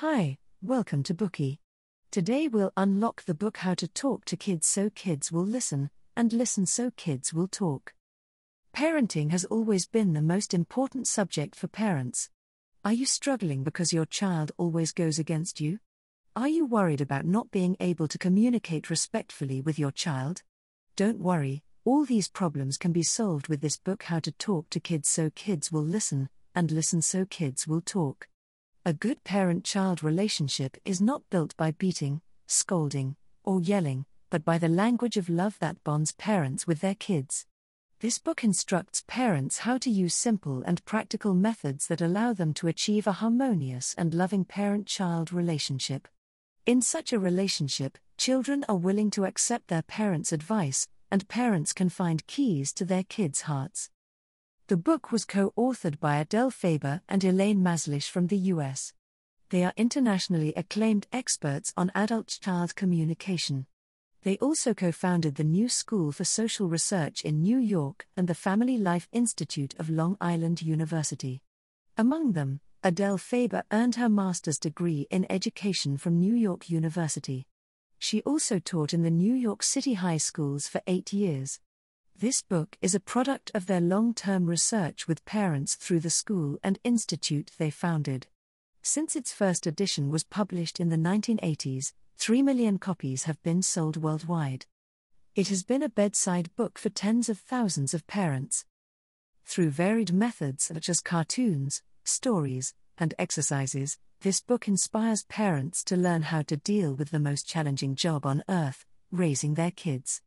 Hi, welcome to Bookey. Today we'll unlock the book How to Talk to Kids So Kids Will Listen, and Listen So Kids Will Talk. Parenting has always been the most important subject for parents. Are you struggling because your child always goes against you? Are you worried about not being able to communicate respectfully with your child? Don't worry, all these problems can be solved with this book How to Talk to Kids So Kids Will Listen, and Listen So Kids Will Talk. A good parent child relationship is not built by beating, scolding, or yelling, but by the language of love that bonds parents with their kids. This book instructs parents how to use simple and practical methods that allow them to achieve a harmonious and loving parent child relationship. In such a relationship, children are willing to accept their parents' advice, and parents can find keys to their kids' hearts. The book was co authored by Adele Faber and Elaine Mazlish from the US. They are internationally acclaimed experts on adult child communication. They also co founded the New School for Social Research in New York and the Family Life Institute of Long Island University. Among them, Adele Faber earned her master's degree in education from New York University. She also taught in the New York City high schools for eight years. This book is a product of their long term research with parents through the school and institute they founded. Since its first edition was published in the 1980s, 3 million copies have been sold worldwide. It has been a bedside book for tens of thousands of parents. Through varied methods such as cartoons, stories, and exercises, this book inspires parents to learn how to deal with the most challenging job on earth raising their kids.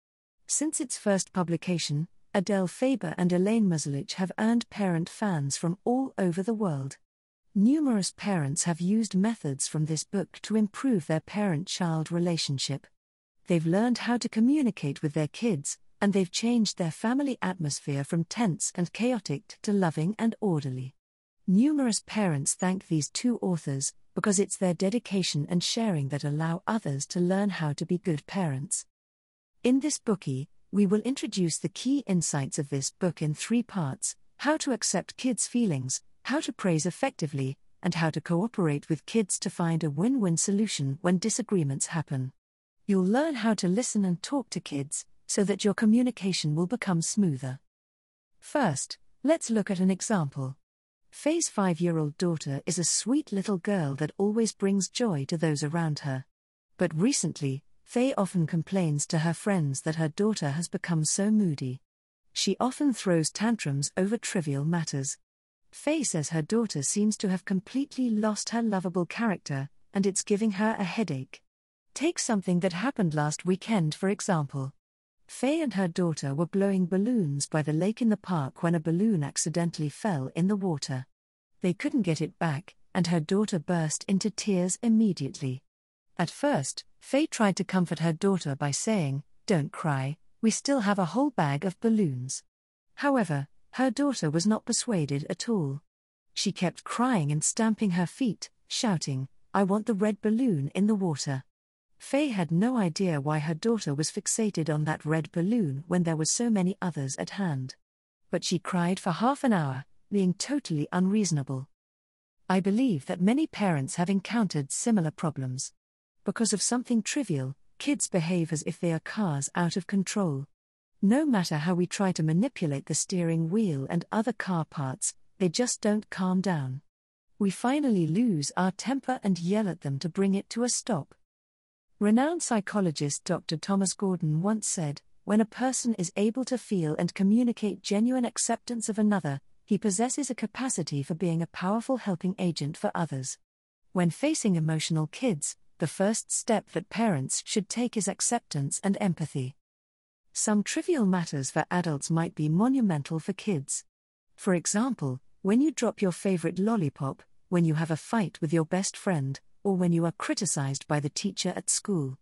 Since its first publication, Adele Faber and Elaine Mazlish have earned parent fans from all over the world. Numerous parents have used methods from this book to improve their parent child relationship. They've learned how to communicate with their kids, and they've changed their family atmosphere from tense and chaotic to loving and orderly. Numerous parents thank these two authors because it's their dedication and sharing that allow others to learn how to be good parents. In this Bookey, we will introduce the key insights of this book in three parts how to accept kids' feelings, how to praise effectively, and how to cooperate with kids to find a win win solution when disagreements happen. You'll learn how to listen and talk to kids so that your communication will become smoother. First, let's look at an example. Faye's five year old daughter is a sweet little girl that always brings joy to those around her. But recently, Faye often complains to her friends that her daughter has become so moody. She often throws tantrums over trivial matters. Faye says her daughter seems to have completely lost her lovable character, and it's giving her a headache. Take something that happened last weekend, for example. Faye and her daughter were blowing balloons by the lake in the park when a balloon accidentally fell in the water. They couldn't get it back, and her daughter burst into tears immediately. At first, Faye tried to comfort her daughter by saying, Don't cry, we still have a whole bag of balloons. However, her daughter was not persuaded at all. She kept crying and stamping her feet, shouting, I want the red balloon in the water. Faye had no idea why her daughter was fixated on that red balloon when there were so many others at hand. But she cried for half an hour, being totally unreasonable. I believe that many parents have encountered similar problems. Because of something trivial, kids behave as if they are cars out of control. No matter how we try to manipulate the steering wheel and other car parts, they just don't calm down. We finally lose our temper and yell at them to bring it to a stop. Renowned psychologist Dr. Thomas Gordon once said When a person is able to feel and communicate genuine acceptance of another, he possesses a capacity for being a powerful helping agent for others. When facing emotional kids, the first step that parents should take is acceptance and empathy. Some trivial matters for adults might be monumental for kids. For example, when you drop your favorite lollipop, when you have a fight with your best friend, or when you are criticized by the teacher at school.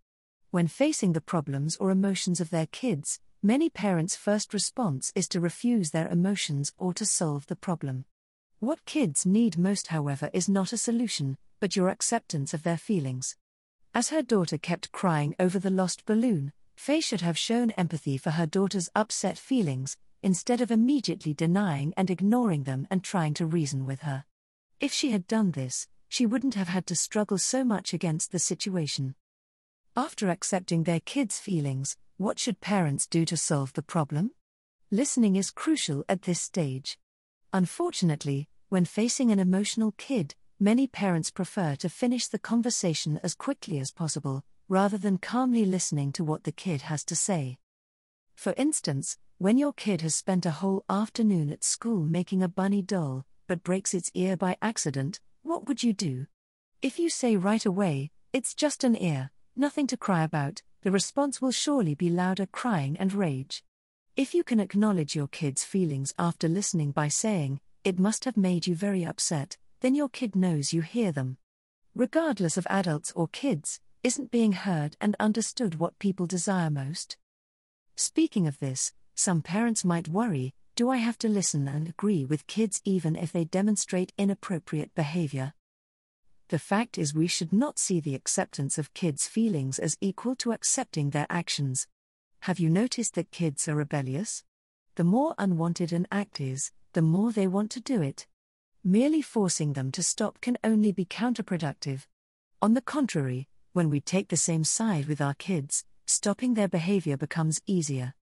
When facing the problems or emotions of their kids, many parents' first response is to refuse their emotions or to solve the problem. What kids need most, however, is not a solution, but your acceptance of their feelings. As her daughter kept crying over the lost balloon, Faye should have shown empathy for her daughter's upset feelings, instead of immediately denying and ignoring them and trying to reason with her. If she had done this, she wouldn't have had to struggle so much against the situation. After accepting their kids' feelings, what should parents do to solve the problem? Listening is crucial at this stage. Unfortunately, when facing an emotional kid, many parents prefer to finish the conversation as quickly as possible, rather than calmly listening to what the kid has to say. For instance, when your kid has spent a whole afternoon at school making a bunny doll, but breaks its ear by accident, what would you do? If you say right away, it's just an ear, nothing to cry about, the response will surely be louder crying and rage. If you can acknowledge your kid's feelings after listening by saying, it must have made you very upset, then your kid knows you hear them. Regardless of adults or kids, isn't being heard and understood what people desire most? Speaking of this, some parents might worry do I have to listen and agree with kids even if they demonstrate inappropriate behavior? The fact is, we should not see the acceptance of kids' feelings as equal to accepting their actions. Have you noticed that kids are rebellious? The more unwanted an act is, the more they want to do it. Merely forcing them to stop can only be counterproductive. On the contrary, when we take the same side with our kids, stopping their behavior becomes easier.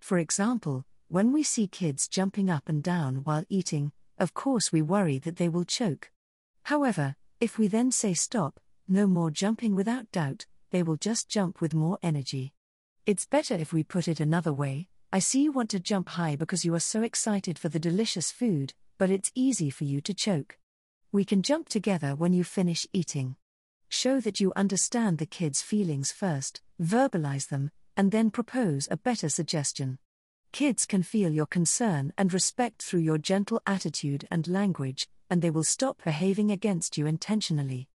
For example, when we see kids jumping up and down while eating, of course we worry that they will choke. However, if we then say stop, no more jumping without doubt, they will just jump with more energy. It's better if we put it another way I see you want to jump high because you are so excited for the delicious food, but it's easy for you to choke. We can jump together when you finish eating. Show that you understand the kid's feelings first, verbalize them, and then propose a better suggestion. Kids can feel your concern and respect through your gentle attitude and language, and they will stop behaving against you intentionally.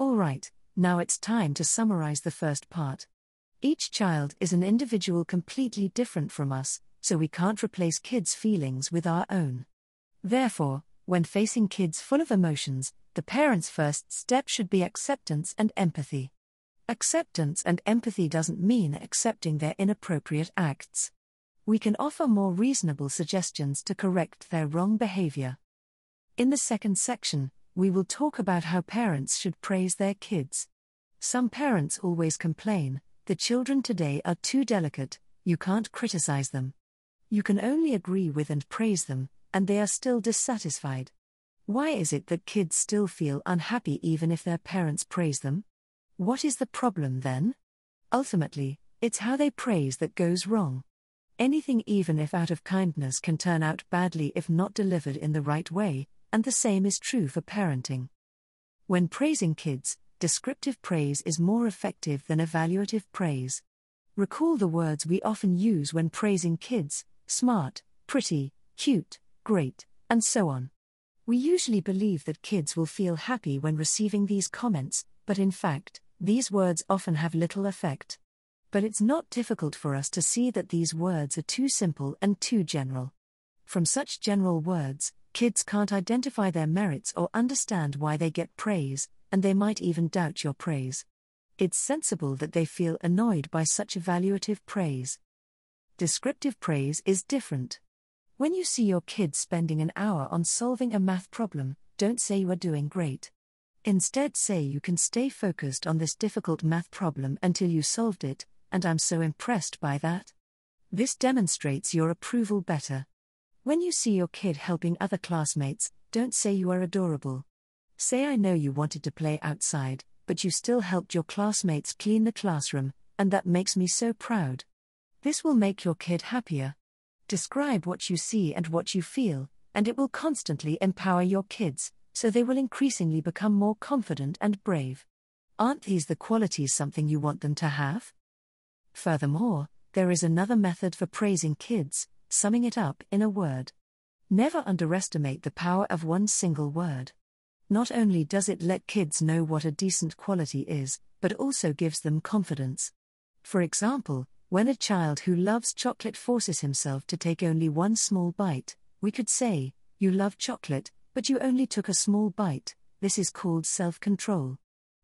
Alright, now it's time to summarize the first part. Each child is an individual completely different from us, so we can't replace kids' feelings with our own. Therefore, when facing kids full of emotions, the parent's first step should be acceptance and empathy. Acceptance and empathy doesn't mean accepting their inappropriate acts. We can offer more reasonable suggestions to correct their wrong behavior. In the second section, we will talk about how parents should praise their kids. Some parents always complain the children today are too delicate, you can't criticize them. You can only agree with and praise them, and they are still dissatisfied. Why is it that kids still feel unhappy even if their parents praise them? What is the problem then? Ultimately, it's how they praise that goes wrong. Anything, even if out of kindness, can turn out badly if not delivered in the right way, and the same is true for parenting. When praising kids, descriptive praise is more effective than evaluative praise. Recall the words we often use when praising kids smart, pretty, cute, great, and so on. We usually believe that kids will feel happy when receiving these comments, but in fact, these words often have little effect. But it's not difficult for us to see that these words are too simple and too general. From such general words, Kids can't identify their merits or understand why they get praise, and they might even doubt your praise. It's sensible that they feel annoyed by such evaluative praise. Descriptive praise is different. When you see your kid spending an hour on solving a math problem, don't say you are doing great. Instead, say you can stay focused on this difficult math problem until you solved it, and I'm so impressed by that. This demonstrates your approval better. When you see your kid helping other classmates, don't say you are adorable. Say, I know you wanted to play outside, but you still helped your classmates clean the classroom, and that makes me so proud. This will make your kid happier. Describe what you see and what you feel, and it will constantly empower your kids, so they will increasingly become more confident and brave. Aren't these the qualities something you want them to have? Furthermore, there is another method for praising kids summing it up in a word. Never underestimate the power of one single word. Not only does it let kids know what a decent quality is, but also gives them confidence. For example, when a child who loves chocolate forces himself to take only one small bite, we could say, You love chocolate, but you only took a small bite, this is called self control.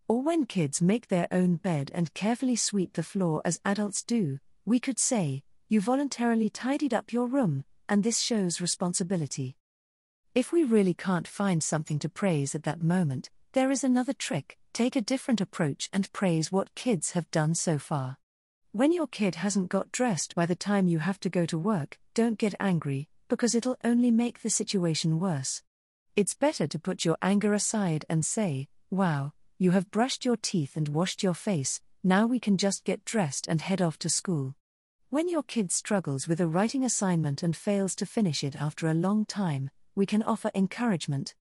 Or when kids make their own bed and carefully sweep the floor as adults do, we could say, you voluntarily tidied up your room, and this shows responsibility. If we really can't find something to praise at that moment, there is another trick take a different approach and praise what kids have done so far. When your kid hasn't got dressed by the time you have to go to work, don't get angry, because it'll only make the situation worse. It's better to put your anger aside and say, Wow, you have brushed your teeth and washed your face, now we can just get dressed and head off to school. When your kid struggles with a writing assignment and fails to finish it after a long time, we can offer encouragement.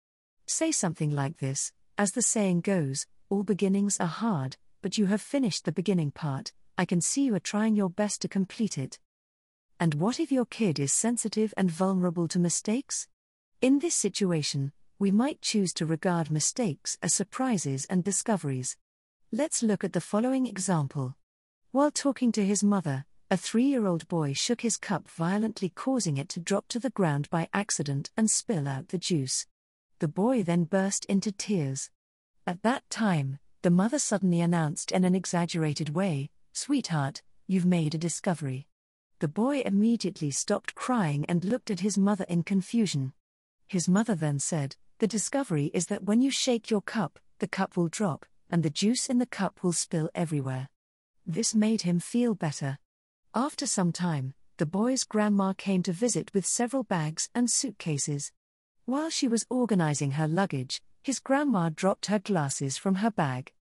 Say something like this As the saying goes, all beginnings are hard, but you have finished the beginning part, I can see you are trying your best to complete it. And what if your kid is sensitive and vulnerable to mistakes? In this situation, we might choose to regard mistakes as surprises and discoveries. Let's look at the following example. While talking to his mother, a three year old boy shook his cup violently, causing it to drop to the ground by accident and spill out the juice. The boy then burst into tears. At that time, the mother suddenly announced in an exaggerated way, Sweetheart, you've made a discovery. The boy immediately stopped crying and looked at his mother in confusion. His mother then said, The discovery is that when you shake your cup, the cup will drop, and the juice in the cup will spill everywhere. This made him feel better. After some time, the boy's grandma came to visit with several bags and suitcases. While she was organizing her luggage, his grandma dropped her glasses from her bag.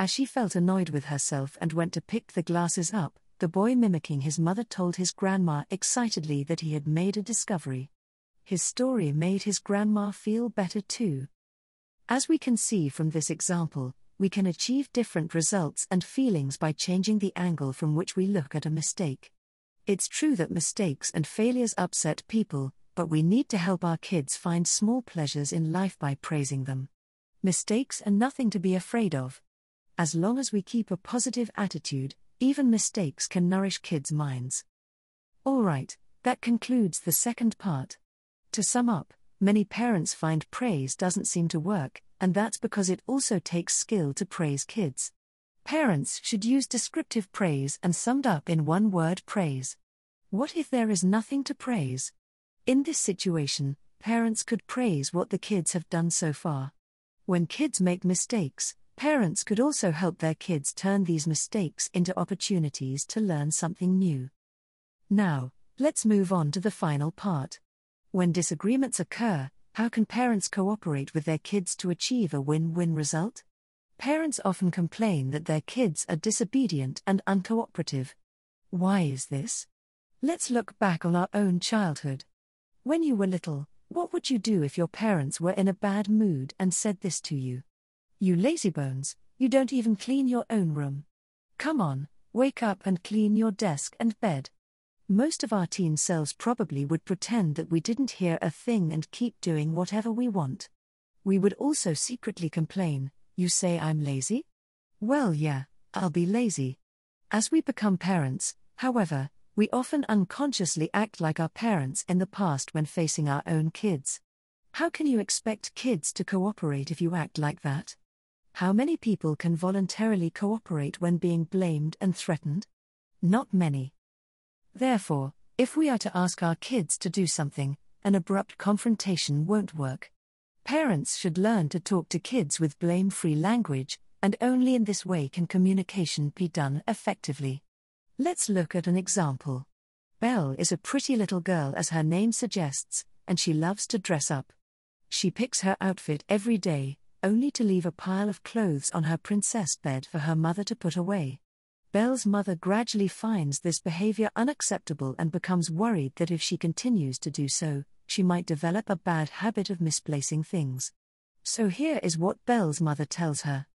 As she felt annoyed with herself and went to pick the glasses up, the boy, mimicking his mother, told his grandma excitedly that he had made a discovery. His story made his grandma feel better too. As we can see from this example, we can achieve different results and feelings by changing the angle from which we look at a mistake. It's true that mistakes and failures upset people, but we need to help our kids find small pleasures in life by praising them. Mistakes are nothing to be afraid of. As long as we keep a positive attitude, even mistakes can nourish kids' minds. Alright, that concludes the second part. To sum up, many parents find praise doesn't seem to work, and that's because it also takes skill to praise kids. Parents should use descriptive praise and summed up in one word praise. What if there is nothing to praise? In this situation, parents could praise what the kids have done so far. When kids make mistakes, parents could also help their kids turn these mistakes into opportunities to learn something new. Now, let's move on to the final part. When disagreements occur, how can parents cooperate with their kids to achieve a win win result? Parents often complain that their kids are disobedient and uncooperative. Why is this? Let's look back on our own childhood. When you were little, what would you do if your parents were in a bad mood and said this to you? You lazybones, you don't even clean your own room. Come on, wake up and clean your desk and bed most of our teen selves probably would pretend that we didn't hear a thing and keep doing whatever we want. We would also secretly complain, You say I'm lazy? Well, yeah, I'll be lazy. As we become parents, however, we often unconsciously act like our parents in the past when facing our own kids. How can you expect kids to cooperate if you act like that? How many people can voluntarily cooperate when being blamed and threatened? Not many. Therefore, if we are to ask our kids to do something, an abrupt confrontation won't work. Parents should learn to talk to kids with blame free language, and only in this way can communication be done effectively. Let's look at an example. Belle is a pretty little girl, as her name suggests, and she loves to dress up. She picks her outfit every day, only to leave a pile of clothes on her princess bed for her mother to put away. Belle's mother gradually finds this behavior unacceptable and becomes worried that if she continues to do so, she might develop a bad habit of misplacing things. So here is what Belle's mother tells her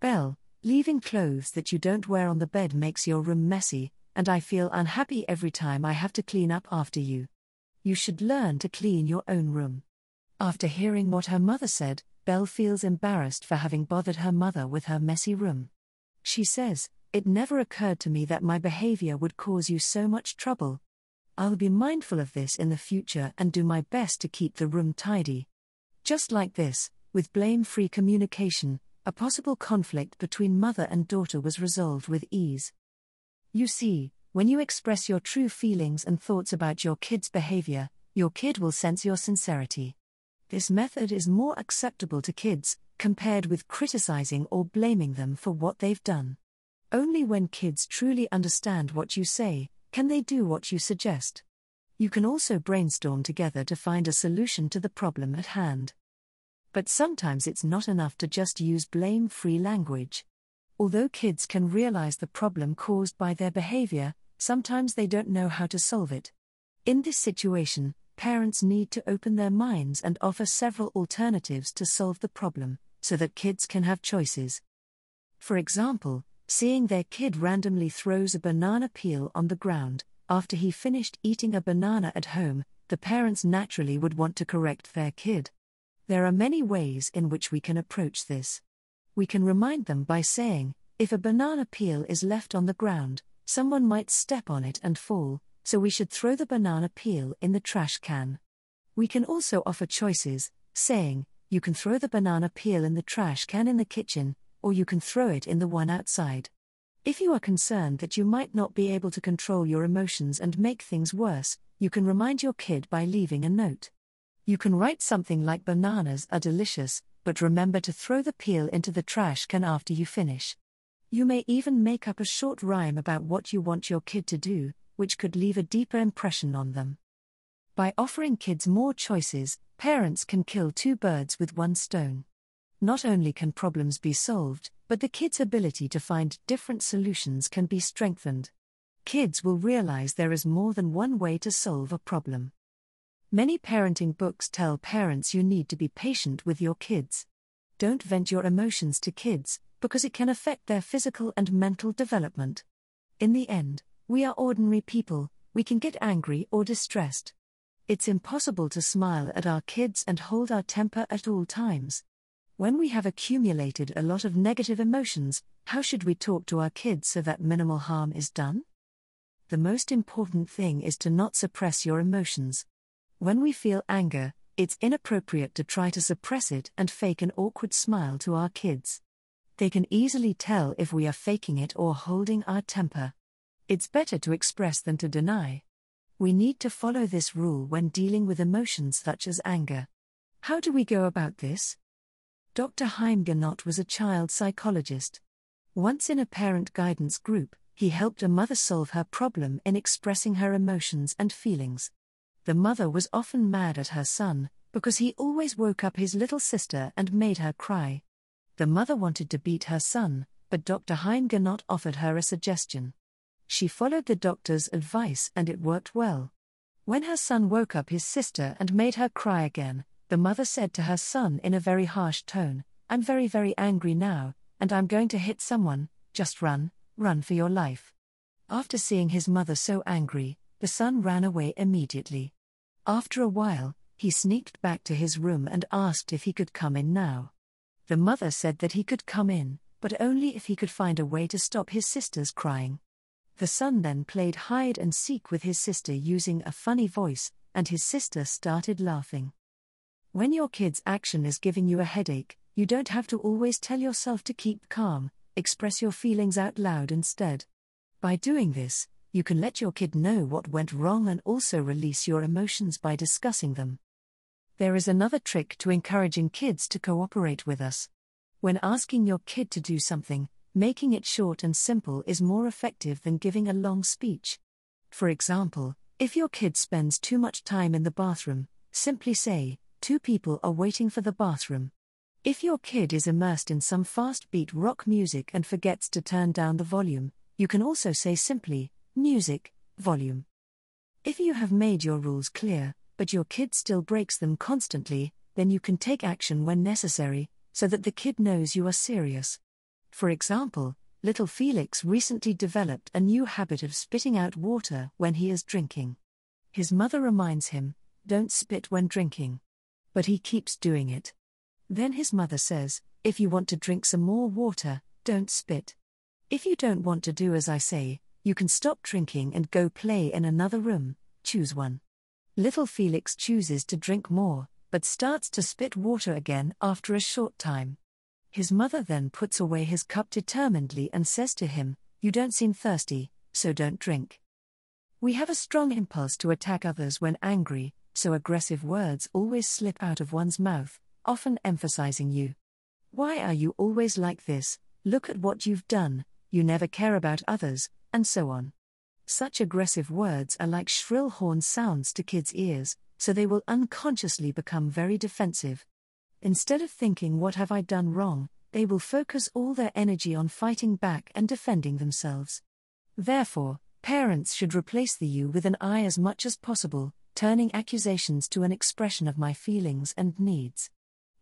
Belle, leaving clothes that you don't wear on the bed makes your room messy, and I feel unhappy every time I have to clean up after you. You should learn to clean your own room. After hearing what her mother said, Belle feels embarrassed for having bothered her mother with her messy room. She says, it never occurred to me that my behavior would cause you so much trouble. I'll be mindful of this in the future and do my best to keep the room tidy. Just like this, with blame free communication, a possible conflict between mother and daughter was resolved with ease. You see, when you express your true feelings and thoughts about your kid's behavior, your kid will sense your sincerity. This method is more acceptable to kids, compared with criticizing or blaming them for what they've done. Only when kids truly understand what you say, can they do what you suggest. You can also brainstorm together to find a solution to the problem at hand. But sometimes it's not enough to just use blame free language. Although kids can realize the problem caused by their behavior, sometimes they don't know how to solve it. In this situation, parents need to open their minds and offer several alternatives to solve the problem, so that kids can have choices. For example, seeing their kid randomly throws a banana peel on the ground, after he finished eating a banana at home, the parents naturally would want to correct their kid. There are many ways in which we can approach this. We can remind them by saying, if a banana peel is left on the ground, someone might step on it and fall, so we should throw the banana peel in the trash can. We can also offer choices, saying, you can throw the banana peel in the trash can in the kitchen, or you can throw it in the one outside. If you are concerned that you might not be able to control your emotions and make things worse, you can remind your kid by leaving a note. You can write something like Bananas are delicious, but remember to throw the peel into the trash can after you finish. You may even make up a short rhyme about what you want your kid to do, which could leave a deeper impression on them. By offering kids more choices, parents can kill two birds with one stone. Not only can problems be solved, but the kid's ability to find different solutions can be strengthened. Kids will realize there is more than one way to solve a problem. Many parenting books tell parents you need to be patient with your kids. Don't vent your emotions to kids, because it can affect their physical and mental development. In the end, we are ordinary people, we can get angry or distressed. It's impossible to smile at our kids and hold our temper at all times. When we have accumulated a lot of negative emotions, how should we talk to our kids so that minimal harm is done? The most important thing is to not suppress your emotions. When we feel anger, it's inappropriate to try to suppress it and fake an awkward smile to our kids. They can easily tell if we are faking it or holding our temper. It's better to express than to deny. We need to follow this rule when dealing with emotions such as anger. How do we go about this? Dr. Haim Ginott was a child psychologist. Once in a parent guidance group, he helped a mother solve her problem in expressing her emotions and feelings. The mother was often mad at her son, because he always woke up his little sister and made her cry. The mother wanted to beat her son, but Dr. Haim Ginott offered her a suggestion. She followed the doctor's advice and it worked well. When her son woke up his sister and made her cry again, the mother said to her son in a very harsh tone, I'm very, very angry now, and I'm going to hit someone, just run, run for your life. After seeing his mother so angry, the son ran away immediately. After a while, he sneaked back to his room and asked if he could come in now. The mother said that he could come in, but only if he could find a way to stop his sister's crying. The son then played hide and seek with his sister using a funny voice, and his sister started laughing. When your kid's action is giving you a headache, you don't have to always tell yourself to keep calm, express your feelings out loud instead. By doing this, you can let your kid know what went wrong and also release your emotions by discussing them. There is another trick to encouraging kids to cooperate with us. When asking your kid to do something, making it short and simple is more effective than giving a long speech. For example, if your kid spends too much time in the bathroom, simply say, Two people are waiting for the bathroom. If your kid is immersed in some fast beat rock music and forgets to turn down the volume, you can also say simply, Music, volume. If you have made your rules clear, but your kid still breaks them constantly, then you can take action when necessary, so that the kid knows you are serious. For example, little Felix recently developed a new habit of spitting out water when he is drinking. His mother reminds him, don't spit when drinking. But he keeps doing it. Then his mother says, if you want to drink some more water, don't spit. If you don't want to do as I say, you can stop drinking and go play in another room, choose one. Little Felix chooses to drink more, but starts to spit water again after a short time. His mother then puts away his cup determinedly and says to him, You don't seem thirsty, so don't drink. We have a strong impulse to attack others when angry, so aggressive words always slip out of one's mouth, often emphasizing you. Why are you always like this? Look at what you've done, you never care about others, and so on. Such aggressive words are like shrill horn sounds to kids' ears, so they will unconsciously become very defensive. Instead of thinking, What have I done wrong? they will focus all their energy on fighting back and defending themselves. Therefore, parents should replace the you with an I as much as possible, turning accusations to an expression of my feelings and needs.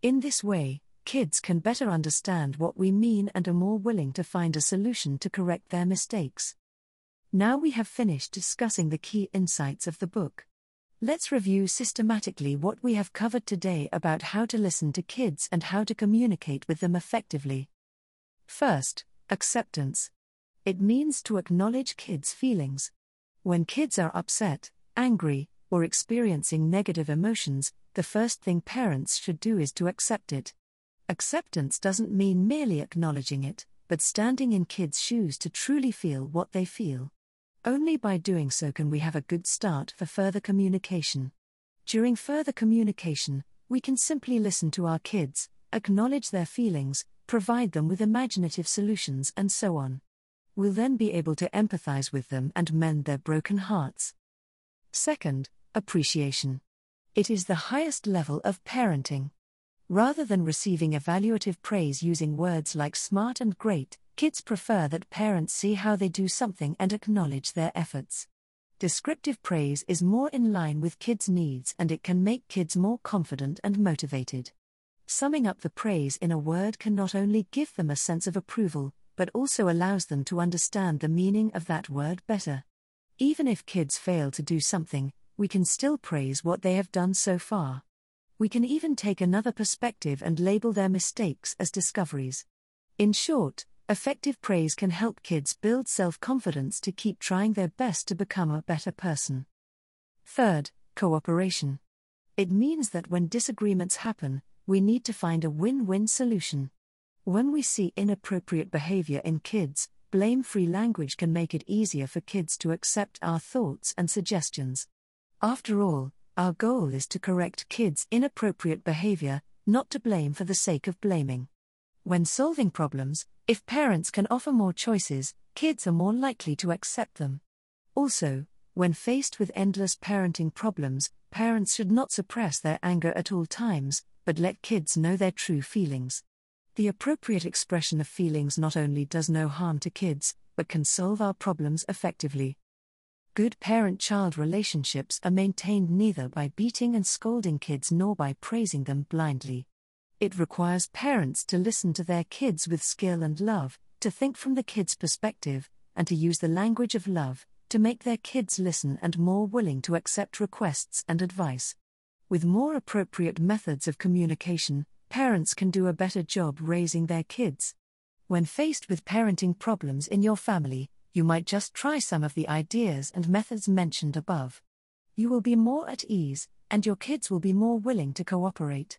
In this way, kids can better understand what we mean and are more willing to find a solution to correct their mistakes. Now we have finished discussing the key insights of the book. Let's review systematically what we have covered today about how to listen to kids and how to communicate with them effectively. First, acceptance. It means to acknowledge kids' feelings. When kids are upset, angry, or experiencing negative emotions, the first thing parents should do is to accept it. Acceptance doesn't mean merely acknowledging it, but standing in kids' shoes to truly feel what they feel. Only by doing so can we have a good start for further communication. During further communication, we can simply listen to our kids, acknowledge their feelings, provide them with imaginative solutions, and so on. We'll then be able to empathize with them and mend their broken hearts. Second, appreciation. It is the highest level of parenting. Rather than receiving evaluative praise using words like smart and great, Kids prefer that parents see how they do something and acknowledge their efforts. Descriptive praise is more in line with kids' needs and it can make kids more confident and motivated. Summing up the praise in a word can not only give them a sense of approval, but also allows them to understand the meaning of that word better. Even if kids fail to do something, we can still praise what they have done so far. We can even take another perspective and label their mistakes as discoveries. In short, Effective praise can help kids build self confidence to keep trying their best to become a better person. Third, cooperation. It means that when disagreements happen, we need to find a win win solution. When we see inappropriate behavior in kids, blame free language can make it easier for kids to accept our thoughts and suggestions. After all, our goal is to correct kids' inappropriate behavior, not to blame for the sake of blaming. When solving problems, if parents can offer more choices, kids are more likely to accept them. Also, when faced with endless parenting problems, parents should not suppress their anger at all times, but let kids know their true feelings. The appropriate expression of feelings not only does no harm to kids, but can solve our problems effectively. Good parent child relationships are maintained neither by beating and scolding kids nor by praising them blindly. It requires parents to listen to their kids with skill and love, to think from the kids' perspective, and to use the language of love to make their kids listen and more willing to accept requests and advice. With more appropriate methods of communication, parents can do a better job raising their kids. When faced with parenting problems in your family, you might just try some of the ideas and methods mentioned above. You will be more at ease, and your kids will be more willing to cooperate.